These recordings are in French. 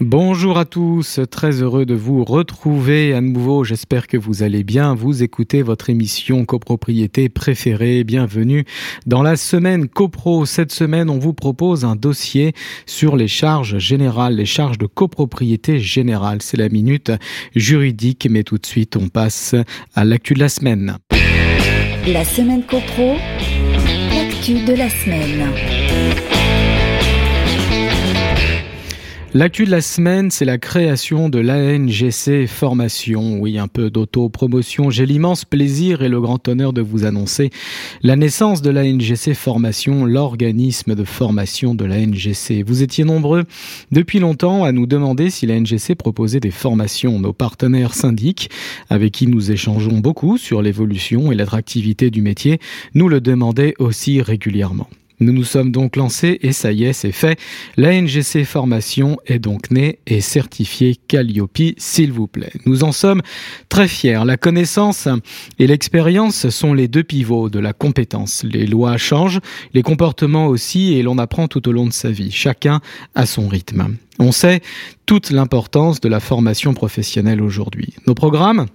Bonjour à tous, très heureux de vous retrouver à nouveau. J'espère que vous allez bien. Vous écoutez votre émission copropriété préférée. Bienvenue dans la semaine copro. Cette semaine, on vous propose un dossier sur les charges générales, les charges de copropriété générale. C'est la minute juridique, mais tout de suite, on passe à l'actu de la semaine. La semaine copro, l'actu de la semaine. L'actu de la semaine, c'est la création de l'ANGC Formation. Oui, un peu d'auto-promotion. J'ai l'immense plaisir et le grand honneur de vous annoncer la naissance de l'ANGC Formation, l'organisme de formation de l'ANGC. Vous étiez nombreux depuis longtemps à nous demander si l'ANGC proposait des formations. Nos partenaires syndics, avec qui nous échangeons beaucoup sur l'évolution et l'attractivité du métier, nous le demandaient aussi régulièrement. Nous nous sommes donc lancés et ça y est, c'est fait. La NGC Formation est donc née et certifiée Calliope, s'il vous plaît. Nous en sommes très fiers. La connaissance et l'expérience sont les deux pivots de la compétence. Les lois changent, les comportements aussi et l'on apprend tout au long de sa vie, chacun à son rythme. On sait toute l'importance de la formation professionnelle aujourd'hui. Nos programmes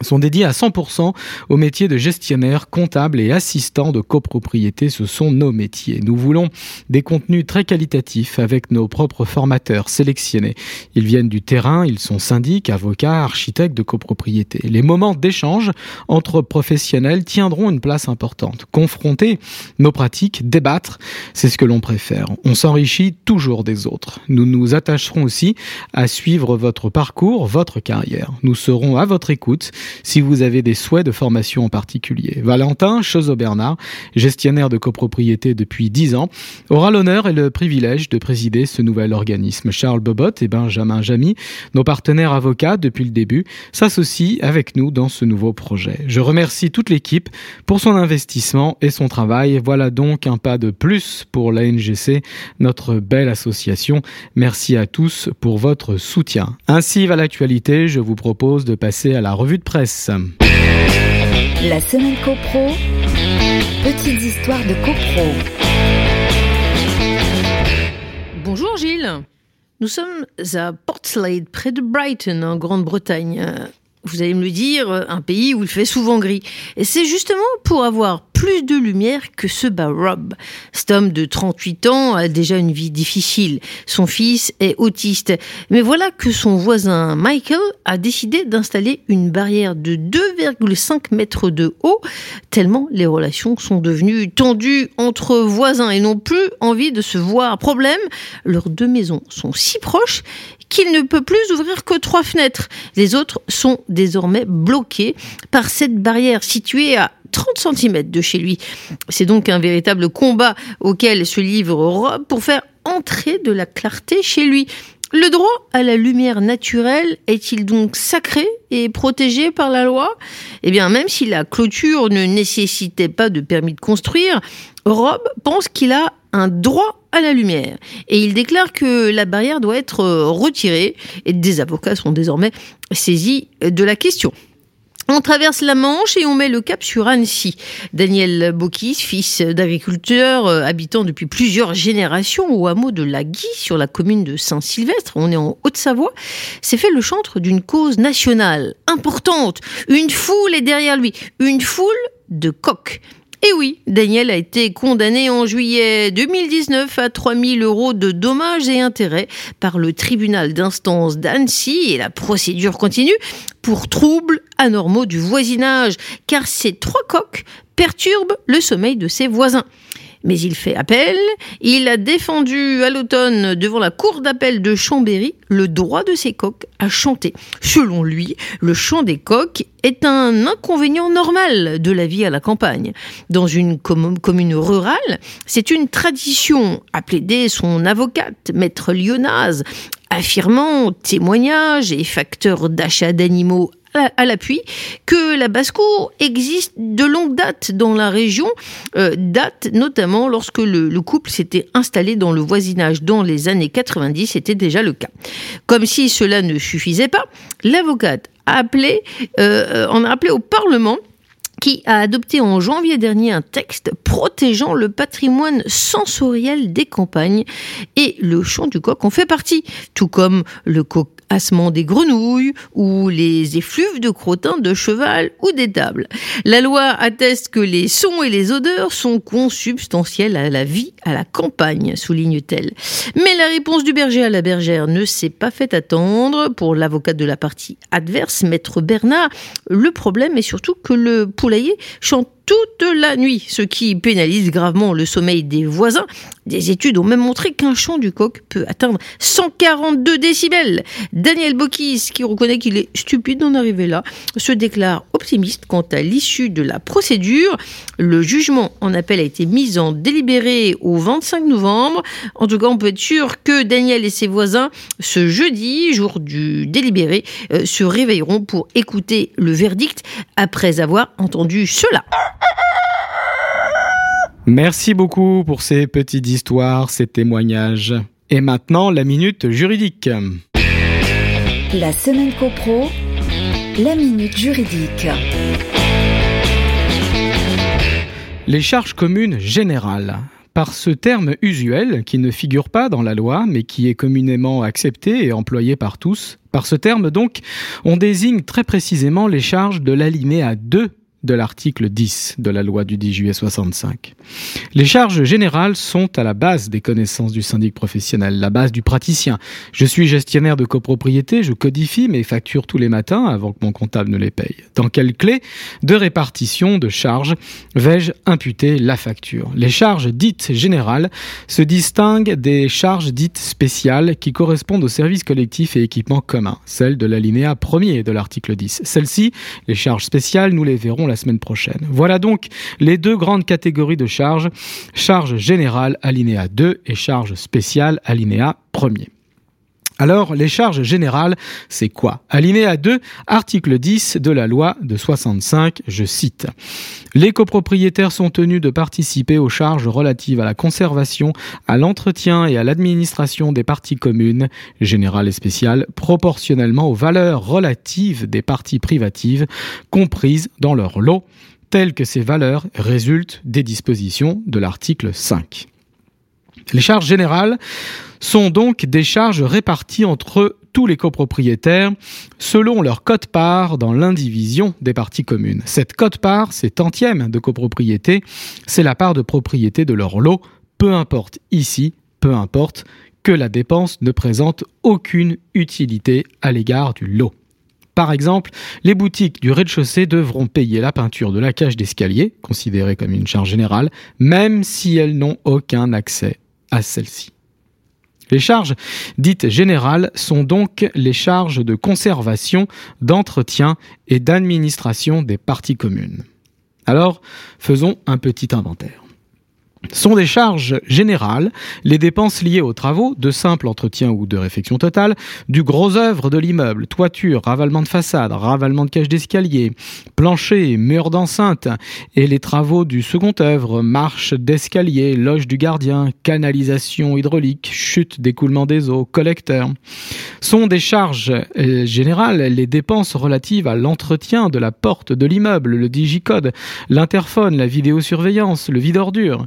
sont dédiés à 100% au métier de gestionnaire, comptable et assistant de copropriété. Ce sont nos métiers. Nous voulons des contenus très qualitatifs avec nos propres formateurs sélectionnés. Ils viennent du terrain, ils sont syndics, avocats, architectes de copropriété. Les moments d'échange entre professionnels tiendront une place importante. Confronter nos pratiques, débattre, c'est ce que l'on préfère. On s'enrichit toujours des autres. Nous nous attacherons aussi à suivre votre parcours, votre carrière. Nous serons à votre écoute si vous avez des souhaits de formation en particulier. Valentin Chezot-Bernard, gestionnaire de copropriété depuis 10 ans, aura l'honneur et le privilège de présider ce nouvel organisme. Charles Bobot et Benjamin Jamy, nos partenaires avocats depuis le début, s'associent avec nous dans ce nouveau projet. Je remercie toute l'équipe pour son investissement et son travail. Voilà donc un pas de plus pour la NGC, notre belle association. Merci à tous pour votre soutien. Ainsi va l'actualité. Je vous propose de passer à la revue de presse la semaine CoPro, petites histoires de CoPro. Bonjour Gilles. Nous sommes à Portslade, près de Brighton, en Grande-Bretagne. Vous allez me le dire, un pays où il fait souvent gris. Et c'est justement pour avoir plus de lumière que ce Rob. Cet homme de 38 ans a déjà une vie difficile. Son fils est autiste. Mais voilà que son voisin Michael a décidé d'installer une barrière de 2,5 mètres de haut, tellement les relations sont devenues tendues entre voisins et n'ont plus envie de se voir. Problème, leurs deux maisons sont si proches qu'il ne peut plus ouvrir que trois fenêtres. Les autres sont désormais bloquées par cette barrière située à 30 cm de chez lui. C'est donc un véritable combat auquel se livre Rob pour faire entrer de la clarté chez lui. Le droit à la lumière naturelle est-il donc sacré et protégé par la loi? Eh bien, même si la clôture ne nécessitait pas de permis de construire, Rob pense qu'il a un droit la lumière. Et il déclare que la barrière doit être retirée et des avocats sont désormais saisis de la question. On traverse la Manche et on met le cap sur Annecy. Daniel Bokis, fils d'agriculteur, euh, habitant depuis plusieurs générations au hameau de la Guy, sur la commune de Saint-Sylvestre, on est en Haute-Savoie, s'est fait le chantre d'une cause nationale importante. Une foule est derrière lui, une foule de coqs. Et oui, Daniel a été condamné en juillet 2019 à 3000 euros de dommages et intérêts par le tribunal d'instance d'Annecy et la procédure continue pour troubles anormaux du voisinage, car ces trois coqs perturbent le sommeil de ses voisins mais il fait appel. Il a défendu à l'automne devant la cour d'appel de Chambéry le droit de ses coqs à chanter. Selon lui, le chant des coqs est un inconvénient normal de la vie à la campagne. Dans une commune rurale, c'est une tradition, a plaidé son avocate, maître Lyonnaise, affirmant témoignages et facteurs d'achat d'animaux à l'appui que la basse-cour existe de longue date dans la région, euh, date notamment lorsque le, couple s'était installé dans le voisinage dans les années 90, c'était déjà le cas. Comme si cela ne suffisait pas, l'avocate a appelé, euh, en a appelé au Parlement qui a adopté en janvier dernier un texte protégeant le patrimoine sensoriel des campagnes et le chant du coq en fait partie, tout comme le coq assement des grenouilles ou les effluves de crottin de cheval ou d'étable. La loi atteste que les sons et les odeurs sont consubstantiels à la vie à la campagne, souligne-t-elle. Mais la réponse du berger à la bergère ne s'est pas fait attendre. Pour l'avocat de la partie adverse, maître Bernard, le problème est surtout que le chante toute la nuit, ce qui pénalise gravement le sommeil des voisins. Des études ont même montré qu'un chant du coq peut atteindre 142 décibels. Daniel Bokis, qui reconnaît qu'il est stupide d'en arriver là, se déclare optimiste quant à l'issue de la procédure. Le jugement en appel a été mis en délibéré au 25 novembre. En tout cas, on peut être sûr que Daniel et ses voisins, ce jeudi, jour du délibéré, euh, se réveilleront pour écouter le verdict après avoir entendu cela. Merci beaucoup pour ces petites histoires, ces témoignages. Et maintenant, la minute juridique. La semaine copro, la minute juridique. Les charges communes générales. Par ce terme usuel, qui ne figure pas dans la loi, mais qui est communément accepté et employé par tous, par ce terme donc, on désigne très précisément les charges de l'alinéa 2 de l'article 10 de la loi du 10 juillet 65. Les charges générales sont à la base des connaissances du syndic professionnel, la base du praticien. Je suis gestionnaire de copropriété, je codifie mes factures tous les matins avant que mon comptable ne les paye. Dans quelle clé de répartition de charges vais-je imputer la facture? Les charges dites générales se distinguent des charges dites spéciales qui correspondent aux services collectifs et équipements communs, celles de l'alinéa premier de l'article 10. Celles-ci, les charges spéciales, nous les verrons la semaine prochaine. Voilà donc les deux grandes catégories de charges, charge générale alinéa 2 et charge spéciale alinéa 1er. Alors, les charges générales, c'est quoi Alinéa 2, article 10 de la loi de 65, je cite. Les copropriétaires sont tenus de participer aux charges relatives à la conservation, à l'entretien et à l'administration des parties communes, générales et spéciales, proportionnellement aux valeurs relatives des parties privatives comprises dans leur lot, telles que ces valeurs résultent des dispositions de l'article 5. Les charges générales sont donc des charges réparties entre tous les copropriétaires selon leur cote-part dans l'indivision des parties communes. Cette cote-part, c'est tantième de copropriété, c'est la part de propriété de leur lot, peu importe ici, peu importe que la dépense ne présente aucune utilité à l'égard du lot. Par exemple, les boutiques du rez-de-chaussée devront payer la peinture de la cage d'escalier, considérée comme une charge générale, même si elles n'ont aucun accès à celle-ci. Les charges dites générales sont donc les charges de conservation, d'entretien et d'administration des parties communes. Alors, faisons un petit inventaire sont des charges générales, les dépenses liées aux travaux, de simple entretien ou de réfection totale, du gros œuvre de l'immeuble, toiture, ravalement de façade, ravalement de cage d'escalier, plancher, mur d'enceinte, et les travaux du second œuvre, marche d'escalier, loge du gardien, canalisation hydraulique, chute d'écoulement des eaux, collecteur. Sont des charges euh, générales les dépenses relatives à l'entretien de la porte de l'immeuble, le digicode, l'interphone, la vidéosurveillance, le vide-ordure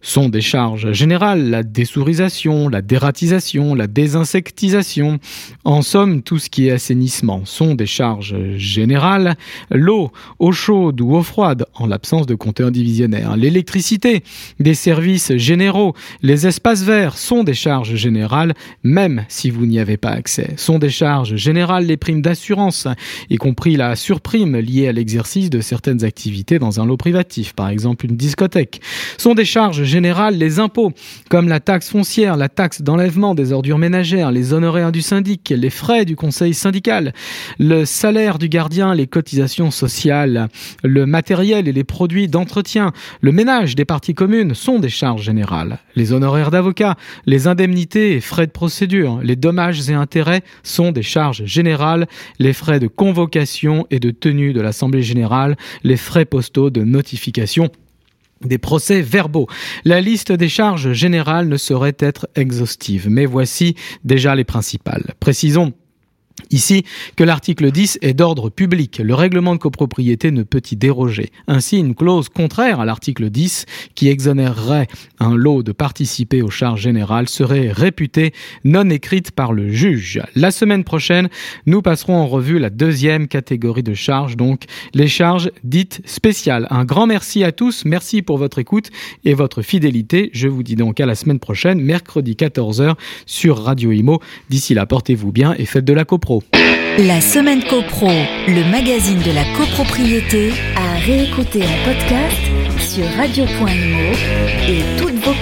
sont des charges générales, la dessourisation, la dératisation, la désinsectisation. En somme, tout ce qui est assainissement sont des charges générales. L'eau, eau chaude ou eau froide, en l'absence de compteur divisionnaire. L'électricité, des services généraux. Les espaces verts sont des charges générales, même si vous n'y avez pas accès. Sont des charges générales les primes d'assurance, y compris la surprime liée à l'exercice de certaines activités dans un lot privatif, par exemple une discothèque. Sont des charges générales les impôts, comme la taxe foncière, la taxe d'enlèvement des ordures ménagères, les honoraires du syndic, les frais du conseil syndical, le salaire du gardien, les cotisations sociales, le matériel et les produits d'entretien, le ménage des parties communes sont des charges générales. Les honoraires d'avocat, les indemnités et frais de procédure, les dommages et intérêts sont des charges générales, les frais de convocation et de tenue de l'Assemblée générale, les frais postaux de notification des procès verbaux. La liste des charges générales ne saurait être exhaustive, mais voici déjà les principales. Précisons Ici, que l'article 10 est d'ordre public. Le règlement de copropriété ne peut y déroger. Ainsi, une clause contraire à l'article 10, qui exonérerait un lot de participer aux charges générales, serait réputée non écrite par le juge. La semaine prochaine, nous passerons en revue la deuxième catégorie de charges, donc les charges dites spéciales. Un grand merci à tous, merci pour votre écoute et votre fidélité. Je vous dis donc à la semaine prochaine, mercredi 14h sur Radio Imo. D'ici là, portez-vous bien et faites de la La semaine CoPro, le magazine de la copropriété, à réécouter en podcast sur radio.imo et toutes vos